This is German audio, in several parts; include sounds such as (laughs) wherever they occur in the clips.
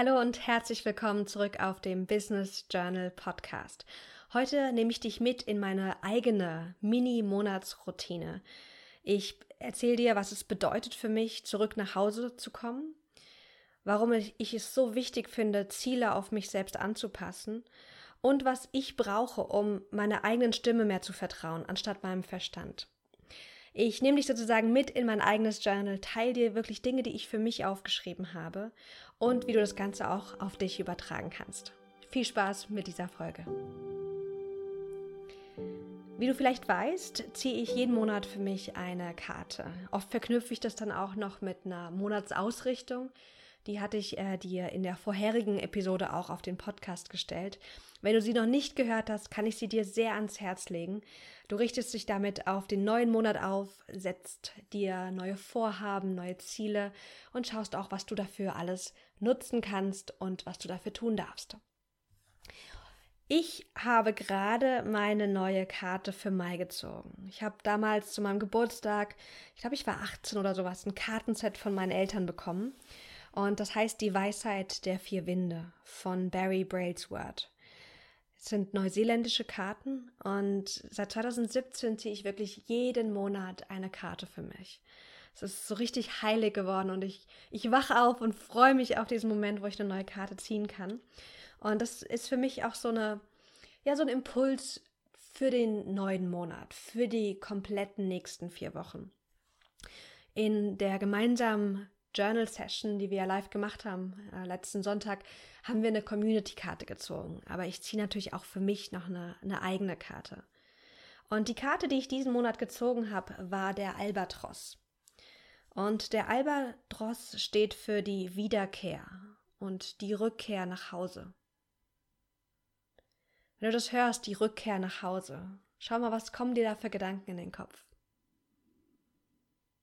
Hallo und herzlich willkommen zurück auf dem Business Journal Podcast. Heute nehme ich dich mit in meine eigene Mini-Monatsroutine. Ich erzähle dir, was es bedeutet für mich, zurück nach Hause zu kommen, warum ich es so wichtig finde, Ziele auf mich selbst anzupassen und was ich brauche, um meiner eigenen Stimme mehr zu vertrauen, anstatt meinem Verstand. Ich nehme dich sozusagen mit in mein eigenes Journal, teile dir wirklich Dinge, die ich für mich aufgeschrieben habe und wie du das Ganze auch auf dich übertragen kannst. Viel Spaß mit dieser Folge. Wie du vielleicht weißt, ziehe ich jeden Monat für mich eine Karte. Oft verknüpfe ich das dann auch noch mit einer Monatsausrichtung. Die hatte ich äh, dir in der vorherigen Episode auch auf den Podcast gestellt. Wenn du sie noch nicht gehört hast, kann ich sie dir sehr ans Herz legen. Du richtest dich damit auf den neuen Monat auf, setzt dir neue Vorhaben, neue Ziele und schaust auch, was du dafür alles nutzen kannst und was du dafür tun darfst. Ich habe gerade meine neue Karte für Mai gezogen. Ich habe damals zu meinem Geburtstag, ich glaube, ich war 18 oder sowas, ein Kartenset von meinen Eltern bekommen. Und das heißt Die Weisheit der vier Winde von Barry Brailsworth. Es sind neuseeländische Karten und seit 2017 ziehe ich wirklich jeden Monat eine Karte für mich. Es ist so richtig heilig geworden und ich, ich wache auf und freue mich auf diesen Moment, wo ich eine neue Karte ziehen kann. Und das ist für mich auch so eine, ja, so ein Impuls für den neuen Monat, für die kompletten nächsten vier Wochen. In der gemeinsamen Journal Session, die wir ja live gemacht haben, äh, letzten Sonntag, haben wir eine Community-Karte gezogen. Aber ich ziehe natürlich auch für mich noch eine, eine eigene Karte. Und die Karte, die ich diesen Monat gezogen habe, war der Albatros. Und der Albatros steht für die Wiederkehr und die Rückkehr nach Hause. Wenn du das hörst, die Rückkehr nach Hause, schau mal, was kommen dir da für Gedanken in den Kopf?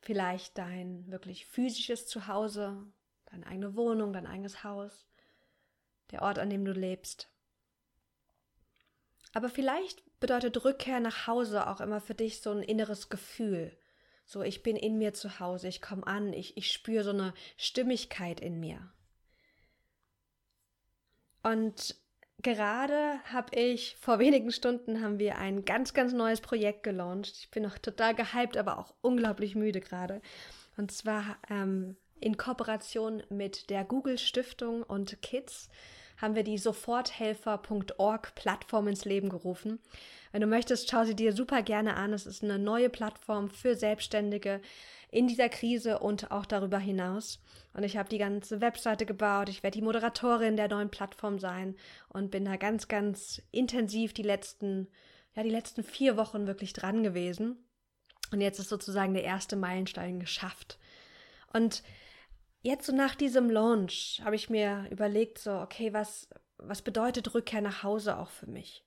Vielleicht dein wirklich physisches Zuhause, deine eigene Wohnung, dein eigenes Haus, der Ort, an dem du lebst. Aber vielleicht bedeutet Rückkehr nach Hause auch immer für dich so ein inneres Gefühl. So, ich bin in mir zu Hause, ich komme an, ich, ich spüre so eine Stimmigkeit in mir. Und gerade habe ich, vor wenigen Stunden haben wir ein ganz, ganz neues Projekt gelauncht. Ich bin noch total gehypt, aber auch unglaublich müde gerade. Und zwar ähm, in Kooperation mit der Google Stiftung und Kids haben wir die Soforthelfer.org Plattform ins Leben gerufen. Wenn du möchtest, schau sie dir super gerne an. Es ist eine neue Plattform für Selbstständige, in dieser Krise und auch darüber hinaus. Und ich habe die ganze Webseite gebaut. Ich werde die Moderatorin der neuen Plattform sein und bin da ganz, ganz intensiv die letzten, ja, die letzten vier Wochen wirklich dran gewesen. Und jetzt ist sozusagen der erste Meilenstein geschafft. Und jetzt so nach diesem Launch habe ich mir überlegt, so, okay, was, was bedeutet Rückkehr nach Hause auch für mich?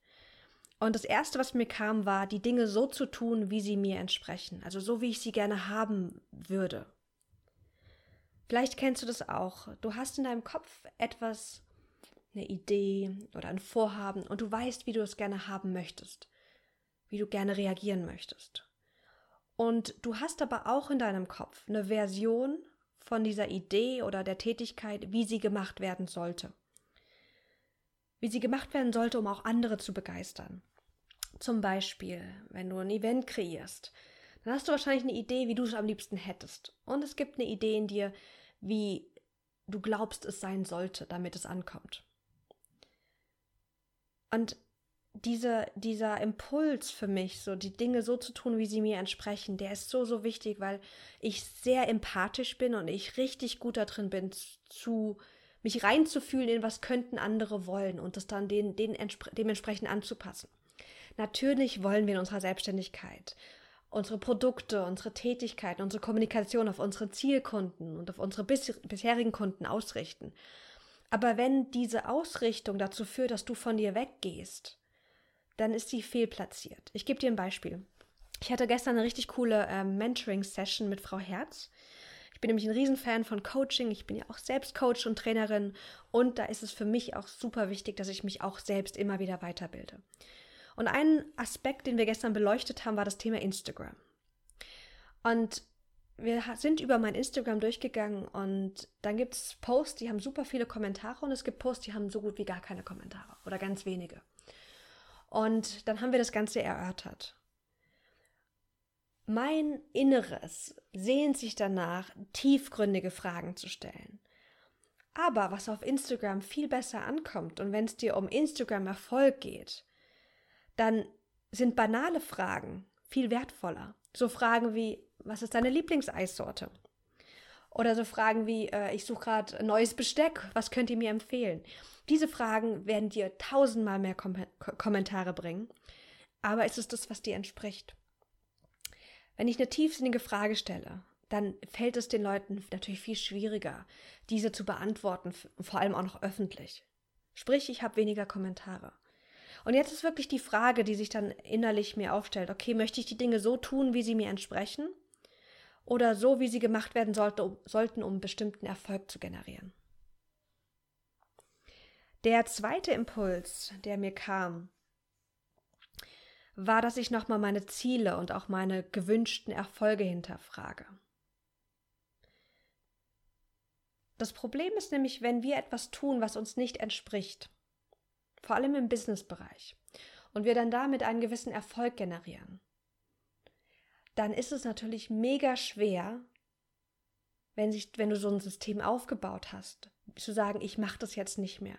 Und das Erste, was mir kam, war, die Dinge so zu tun, wie sie mir entsprechen, also so, wie ich sie gerne haben würde. Vielleicht kennst du das auch. Du hast in deinem Kopf etwas, eine Idee oder ein Vorhaben und du weißt, wie du es gerne haben möchtest, wie du gerne reagieren möchtest. Und du hast aber auch in deinem Kopf eine Version von dieser Idee oder der Tätigkeit, wie sie gemacht werden sollte. Wie sie gemacht werden sollte, um auch andere zu begeistern. Zum Beispiel, wenn du ein Event kreierst, dann hast du wahrscheinlich eine Idee, wie du es am liebsten hättest. Und es gibt eine Idee in dir, wie du glaubst, es sein sollte, damit es ankommt. Und diese, dieser Impuls für mich, so die Dinge so zu tun, wie sie mir entsprechen, der ist so, so wichtig, weil ich sehr empathisch bin und ich richtig gut darin bin, zu mich reinzufühlen in was könnten andere wollen und das dann den, den, dementsprechend anzupassen. Natürlich wollen wir in unserer Selbstständigkeit unsere Produkte, unsere Tätigkeiten, unsere Kommunikation auf unsere Zielkunden und auf unsere bis bisherigen Kunden ausrichten. Aber wenn diese Ausrichtung dazu führt, dass du von dir weggehst, dann ist sie fehlplatziert. Ich gebe dir ein Beispiel. Ich hatte gestern eine richtig coole äh, Mentoring-Session mit Frau Herz. Ich bin nämlich ein Riesenfan von Coaching. Ich bin ja auch selbst Coach und Trainerin. Und da ist es für mich auch super wichtig, dass ich mich auch selbst immer wieder weiterbilde. Und ein Aspekt, den wir gestern beleuchtet haben, war das Thema Instagram. Und wir sind über mein Instagram durchgegangen und dann gibt es Posts, die haben super viele Kommentare und es gibt Posts, die haben so gut wie gar keine Kommentare oder ganz wenige. Und dann haben wir das Ganze erörtert. Mein Inneres sehnt sich danach, tiefgründige Fragen zu stellen. Aber was auf Instagram viel besser ankommt und wenn es dir um Instagram-Erfolg geht, dann sind banale Fragen viel wertvoller. So Fragen wie, was ist deine Lieblingseissorte? Oder so Fragen wie, äh, ich suche gerade neues Besteck, was könnt ihr mir empfehlen? Diese Fragen werden dir tausendmal mehr Kom Kommentare bringen, aber ist es das, was dir entspricht? Wenn ich eine tiefsinnige Frage stelle, dann fällt es den Leuten natürlich viel schwieriger, diese zu beantworten, vor allem auch noch öffentlich. Sprich, ich habe weniger Kommentare. Und jetzt ist wirklich die Frage, die sich dann innerlich mir aufstellt, okay, möchte ich die Dinge so tun, wie sie mir entsprechen? Oder so, wie sie gemacht werden sollte, um, sollten, um bestimmten Erfolg zu generieren? Der zweite Impuls, der mir kam, war, dass ich nochmal meine Ziele und auch meine gewünschten Erfolge hinterfrage. Das Problem ist nämlich, wenn wir etwas tun, was uns nicht entspricht, vor allem im Businessbereich, und wir dann damit einen gewissen Erfolg generieren, dann ist es natürlich mega schwer, wenn, sich, wenn du so ein System aufgebaut hast, zu sagen, ich mache das jetzt nicht mehr.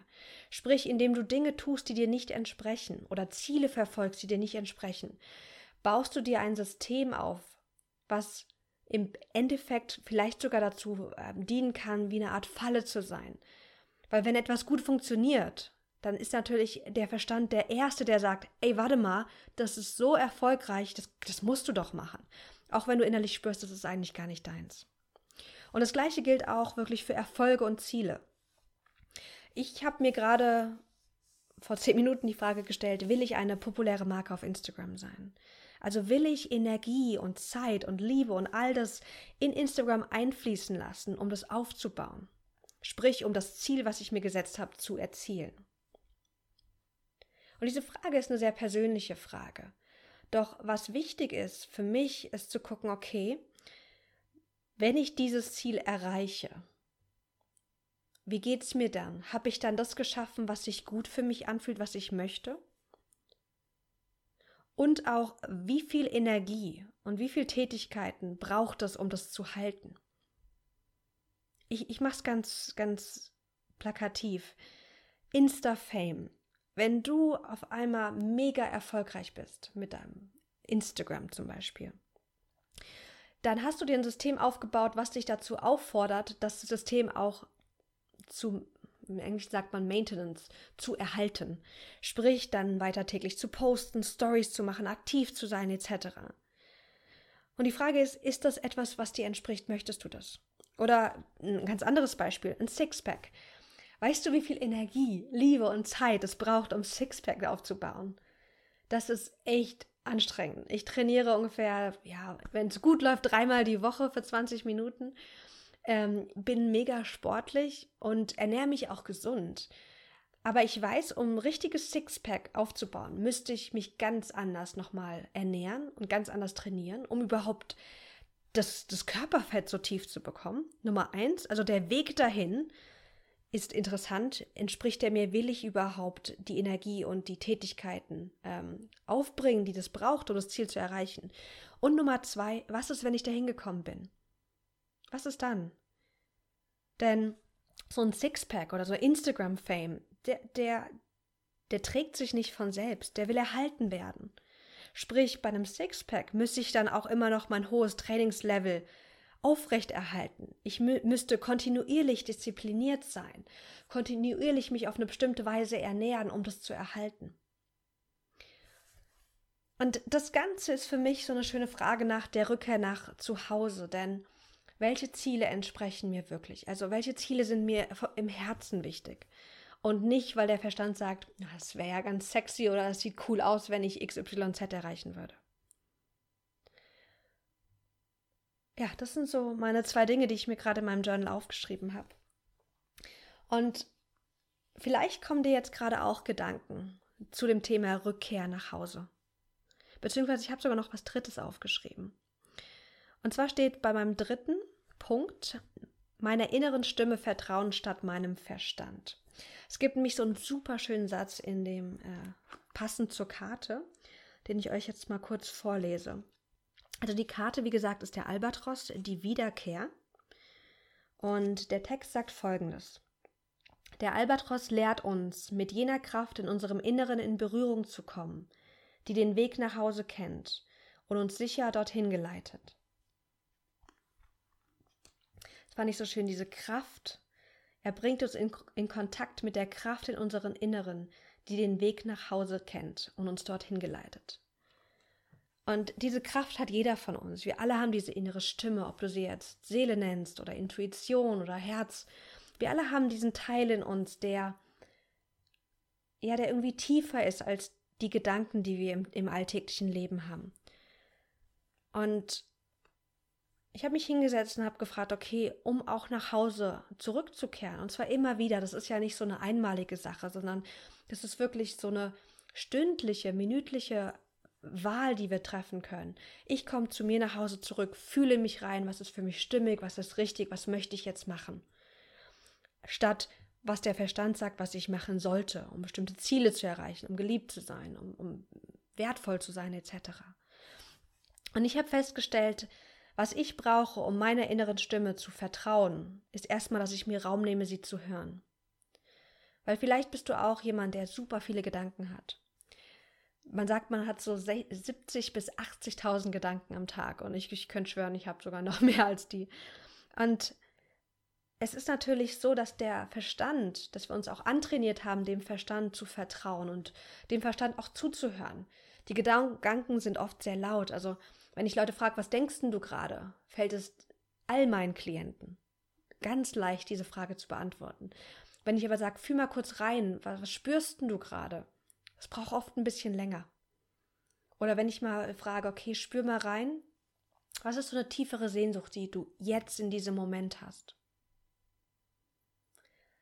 Sprich, indem du Dinge tust, die dir nicht entsprechen oder Ziele verfolgst, die dir nicht entsprechen, baust du dir ein System auf, was im Endeffekt vielleicht sogar dazu äh, dienen kann, wie eine Art Falle zu sein. Weil wenn etwas gut funktioniert, dann ist natürlich der Verstand der Erste, der sagt, ey, warte mal, das ist so erfolgreich, das, das musst du doch machen. Auch wenn du innerlich spürst, das ist eigentlich gar nicht deins. Und das gleiche gilt auch wirklich für Erfolge und Ziele. Ich habe mir gerade vor zehn Minuten die Frage gestellt, will ich eine populäre Marke auf Instagram sein? Also will ich Energie und Zeit und Liebe und all das in Instagram einfließen lassen, um das aufzubauen? Sprich, um das Ziel, was ich mir gesetzt habe, zu erzielen. Und diese Frage ist eine sehr persönliche Frage. Doch was wichtig ist für mich, ist zu gucken, okay, wenn ich dieses Ziel erreiche, wie geht es mir dann? Habe ich dann das geschaffen, was sich gut für mich anfühlt, was ich möchte? Und auch, wie viel Energie und wie viel Tätigkeiten braucht es, um das zu halten? Ich, ich mache es ganz, ganz plakativ. Insta-Fame wenn du auf einmal mega erfolgreich bist mit deinem Instagram zum Beispiel, dann hast du dir ein System aufgebaut, was dich dazu auffordert, das System auch zu, im Englischen sagt man Maintenance, zu erhalten. Sprich, dann weiter täglich zu posten, Stories zu machen, aktiv zu sein, etc. Und die Frage ist, ist das etwas, was dir entspricht? Möchtest du das? Oder ein ganz anderes Beispiel, ein Sixpack. Weißt du, wie viel Energie, Liebe und Zeit es braucht, um Sixpack aufzubauen? Das ist echt anstrengend. Ich trainiere ungefähr, ja, wenn es gut läuft, dreimal die Woche für 20 Minuten. Ähm, bin mega sportlich und ernähre mich auch gesund. Aber ich weiß, um ein richtiges Sixpack aufzubauen, müsste ich mich ganz anders nochmal ernähren und ganz anders trainieren, um überhaupt das, das Körperfett so tief zu bekommen. Nummer eins, also der Weg dahin ist interessant, entspricht er mir, will ich überhaupt die Energie und die Tätigkeiten ähm, aufbringen, die das braucht, um das Ziel zu erreichen? Und Nummer zwei, was ist, wenn ich da hingekommen bin? Was ist dann? Denn so ein Sixpack oder so Instagram-Fame, der, der, der trägt sich nicht von selbst, der will erhalten werden. Sprich, bei einem Sixpack müsste ich dann auch immer noch mein hohes Trainingslevel aufrechterhalten. Ich mü müsste kontinuierlich diszipliniert sein, kontinuierlich mich auf eine bestimmte Weise ernähren, um das zu erhalten. Und das Ganze ist für mich so eine schöne Frage nach der Rückkehr nach zu Hause, denn welche Ziele entsprechen mir wirklich? Also welche Ziele sind mir im Herzen wichtig? Und nicht, weil der Verstand sagt, das wäre ja ganz sexy oder es sieht cool aus, wenn ich XYZ erreichen würde. Ja, das sind so meine zwei Dinge, die ich mir gerade in meinem Journal aufgeschrieben habe. Und vielleicht kommen dir jetzt gerade auch Gedanken zu dem Thema Rückkehr nach Hause. Beziehungsweise ich habe sogar noch was Drittes aufgeschrieben. Und zwar steht bei meinem dritten Punkt meiner inneren Stimme Vertrauen statt meinem Verstand. Es gibt nämlich so einen super schönen Satz in dem äh, passend zur Karte, den ich euch jetzt mal kurz vorlese. Also die Karte, wie gesagt, ist der Albatros, die Wiederkehr. Und der Text sagt folgendes. Der Albatros lehrt uns, mit jener Kraft in unserem Inneren in Berührung zu kommen, die den Weg nach Hause kennt und uns sicher dorthin geleitet. Das fand ich so schön, diese Kraft. Er bringt uns in, in Kontakt mit der Kraft in unserem Inneren, die den Weg nach Hause kennt und uns dorthin geleitet. Und diese Kraft hat jeder von uns. Wir alle haben diese innere Stimme, ob du sie jetzt Seele nennst oder Intuition oder Herz. Wir alle haben diesen Teil in uns, der ja, der irgendwie tiefer ist als die Gedanken, die wir im, im alltäglichen Leben haben. Und ich habe mich hingesetzt und habe gefragt, okay, um auch nach Hause zurückzukehren, und zwar immer wieder, das ist ja nicht so eine einmalige Sache, sondern das ist wirklich so eine stündliche, minütliche Wahl, die wir treffen können. Ich komme zu mir nach Hause zurück, fühle mich rein, was ist für mich stimmig, was ist richtig, was möchte ich jetzt machen. Statt was der Verstand sagt, was ich machen sollte, um bestimmte Ziele zu erreichen, um geliebt zu sein, um, um wertvoll zu sein, etc. Und ich habe festgestellt, was ich brauche, um meiner inneren Stimme zu vertrauen, ist erstmal, dass ich mir Raum nehme, sie zu hören. Weil vielleicht bist du auch jemand, der super viele Gedanken hat man sagt, man hat so 70 bis 80.000 Gedanken am Tag und ich, ich könnte schwören, ich habe sogar noch (laughs) mehr als die. Und es ist natürlich so, dass der Verstand, dass wir uns auch antrainiert haben, dem Verstand zu vertrauen und dem Verstand auch zuzuhören. Die Gedanken sind oft sehr laut. Also, wenn ich Leute frage, was denkst du gerade, fällt es all meinen Klienten ganz leicht, diese Frage zu beantworten. Wenn ich aber sage, fühl mal kurz rein, was, was spürst du gerade? Es braucht oft ein bisschen länger. Oder wenn ich mal frage, okay, spür mal rein, was ist so eine tiefere Sehnsucht, die du jetzt in diesem Moment hast?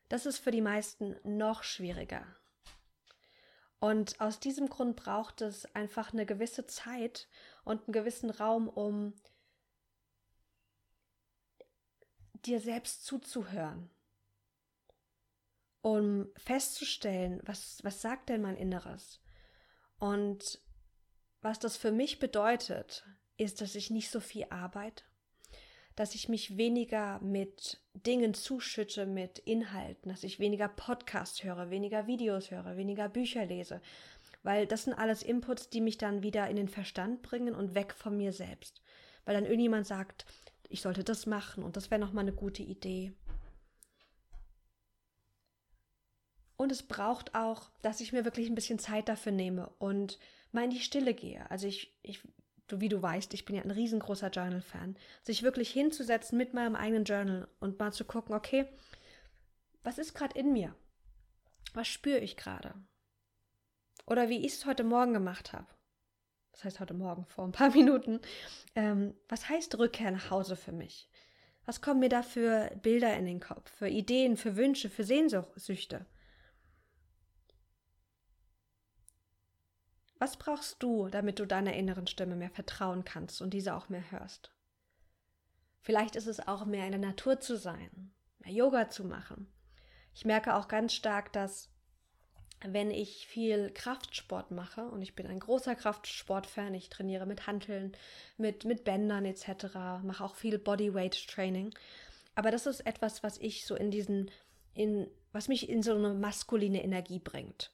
Das ist für die meisten noch schwieriger. Und aus diesem Grund braucht es einfach eine gewisse Zeit und einen gewissen Raum, um dir selbst zuzuhören um festzustellen, was, was sagt denn mein Inneres? Und was das für mich bedeutet, ist, dass ich nicht so viel arbeite, dass ich mich weniger mit Dingen zuschütte, mit Inhalten, dass ich weniger Podcasts höre, weniger Videos höre, weniger Bücher lese, weil das sind alles Inputs, die mich dann wieder in den Verstand bringen und weg von mir selbst. Weil dann irgendjemand sagt, ich sollte das machen und das wäre nochmal eine gute Idee. Und es braucht auch, dass ich mir wirklich ein bisschen Zeit dafür nehme und mal in die Stille gehe. Also ich, ich du, wie du weißt, ich bin ja ein riesengroßer Journal-Fan. Sich wirklich hinzusetzen mit meinem eigenen Journal und mal zu gucken, okay, was ist gerade in mir? Was spüre ich gerade? Oder wie ich es heute Morgen gemacht habe. Das heißt heute Morgen, vor ein paar (laughs) Minuten. Ähm, was heißt Rückkehr nach Hause für mich? Was kommen mir da für Bilder in den Kopf, für Ideen, für Wünsche, für Sehnsüchte? Was brauchst du, damit du deiner inneren Stimme mehr vertrauen kannst und diese auch mehr hörst? Vielleicht ist es auch mehr in der Natur zu sein, mehr Yoga zu machen. Ich merke auch ganz stark, dass wenn ich viel Kraftsport mache, und ich bin ein großer Kraftsportfan, ich trainiere mit Hanteln, mit, mit Bändern etc., mache auch viel Bodyweight Training. Aber das ist etwas, was ich so in diesen, in, was mich in so eine maskuline Energie bringt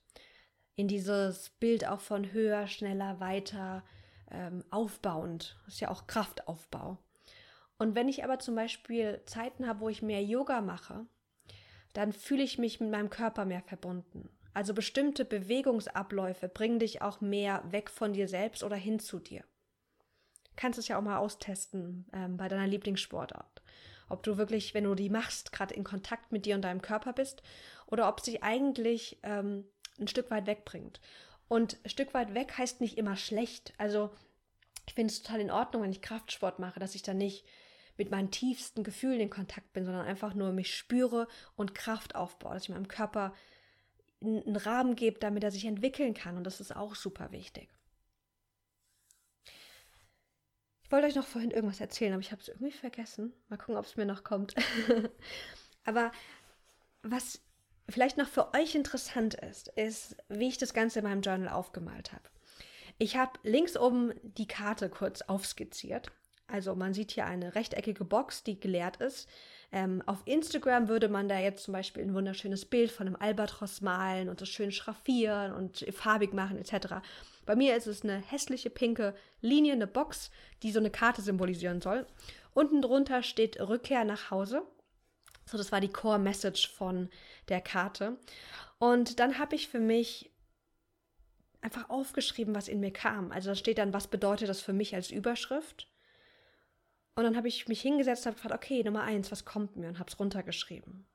in dieses Bild auch von höher, schneller, weiter, ähm, aufbauend. Das ist ja auch Kraftaufbau. Und wenn ich aber zum Beispiel Zeiten habe, wo ich mehr Yoga mache, dann fühle ich mich mit meinem Körper mehr verbunden. Also bestimmte Bewegungsabläufe bringen dich auch mehr weg von dir selbst oder hin zu dir. Du kannst es ja auch mal austesten ähm, bei deiner Lieblingssportart. Ob du wirklich, wenn du die machst, gerade in Kontakt mit dir und deinem Körper bist oder ob sie eigentlich ähm, ein Stück weit wegbringt. Und ein Stück weit weg heißt nicht immer schlecht. Also ich finde es total in Ordnung, wenn ich Kraftsport mache, dass ich dann nicht mit meinen tiefsten Gefühlen in Kontakt bin, sondern einfach nur mich spüre und Kraft aufbaue, dass ich meinem Körper einen Rahmen gebe, damit er sich entwickeln kann. Und das ist auch super wichtig. Ich wollte euch noch vorhin irgendwas erzählen, aber ich habe es irgendwie vergessen. Mal gucken, ob es mir noch kommt. (laughs) aber was vielleicht noch für euch interessant ist, ist, wie ich das Ganze in meinem Journal aufgemalt habe. Ich habe links oben die Karte kurz aufskizziert. Also man sieht hier eine rechteckige Box, die geleert ist. Ähm, auf Instagram würde man da jetzt zum Beispiel ein wunderschönes Bild von einem Albatros malen und das schön schraffieren und farbig machen etc. Bei mir ist es eine hässliche pinke Linie, eine Box, die so eine Karte symbolisieren soll. Unten drunter steht Rückkehr nach Hause. So, das war die Core Message von der Karte. Und dann habe ich für mich einfach aufgeschrieben, was in mir kam. Also da steht dann, was bedeutet das für mich als Überschrift. Und dann habe ich mich hingesetzt und habe gefragt, okay, Nummer eins, was kommt mir? Und habe es runtergeschrieben.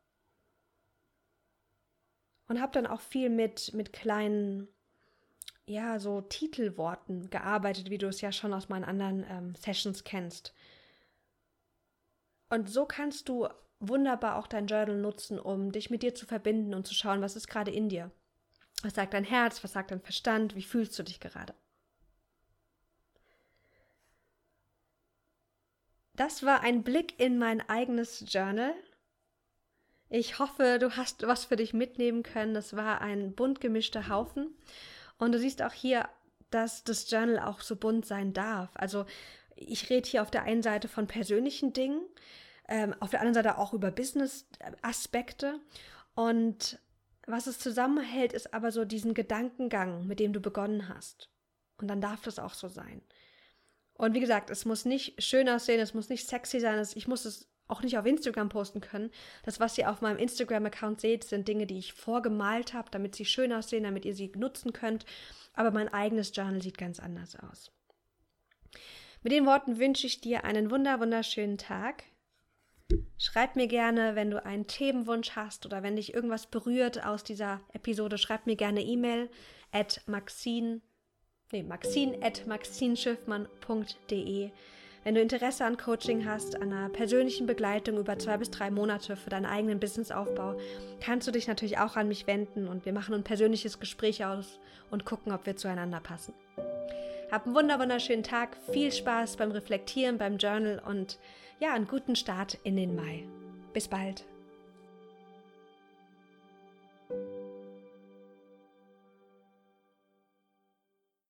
Und habe dann auch viel mit, mit kleinen, ja, so Titelworten gearbeitet, wie du es ja schon aus meinen anderen ähm, Sessions kennst. Und so kannst du wunderbar auch dein Journal nutzen, um dich mit dir zu verbinden und zu schauen, was ist gerade in dir. Was sagt dein Herz? Was sagt dein Verstand? Wie fühlst du dich gerade? Das war ein Blick in mein eigenes Journal. Ich hoffe, du hast was für dich mitnehmen können. Das war ein bunt gemischter Haufen. Und du siehst auch hier, dass das Journal auch so bunt sein darf. Also ich rede hier auf der einen Seite von persönlichen Dingen, ähm, auf der anderen Seite auch über Business-Aspekte. Und was es zusammenhält, ist aber so diesen Gedankengang, mit dem du begonnen hast. Und dann darf das auch so sein. Und wie gesagt, es muss nicht schön aussehen, es muss nicht sexy sein, ich muss es auch nicht auf Instagram posten können. Das, was ihr auf meinem Instagram-Account seht, sind Dinge, die ich vorgemalt habe, damit sie schön aussehen, damit ihr sie nutzen könnt. Aber mein eigenes Journal sieht ganz anders aus. Mit den Worten wünsche ich dir einen wunder, wunderschönen Tag. Schreib mir gerne, wenn du einen Themenwunsch hast oder wenn dich irgendwas berührt aus dieser Episode, schreib mir gerne E-Mail at maxine, nee, maxine at maxinschiffmann.de. Wenn du Interesse an Coaching hast, an einer persönlichen Begleitung über zwei bis drei Monate für deinen eigenen Businessaufbau, kannst du dich natürlich auch an mich wenden und wir machen ein persönliches Gespräch aus und gucken, ob wir zueinander passen. Hab einen wunderschönen Tag, viel Spaß beim Reflektieren, beim Journal und ja, einen guten Start in den Mai. Bis bald.